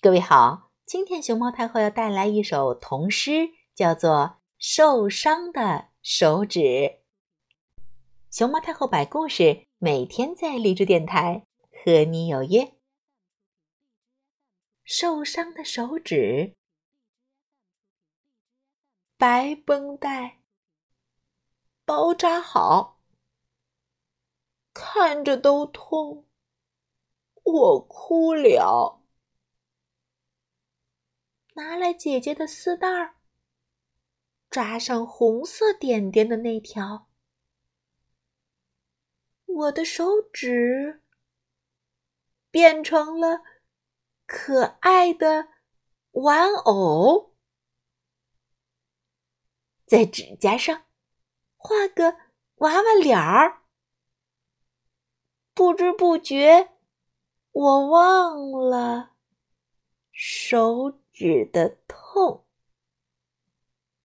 各位好，今天熊猫太后要带来一首童诗，叫做《受伤的手指》。熊猫太后摆故事，每天在荔枝电台和你有约。受伤的手指，白绷带包扎好，看着都痛，我哭了。拿来姐姐的丝带儿，扎上红色点点的那条。我的手指变成了可爱的玩偶，在指甲上画个娃娃脸儿。不知不觉，我忘了手。指的痛。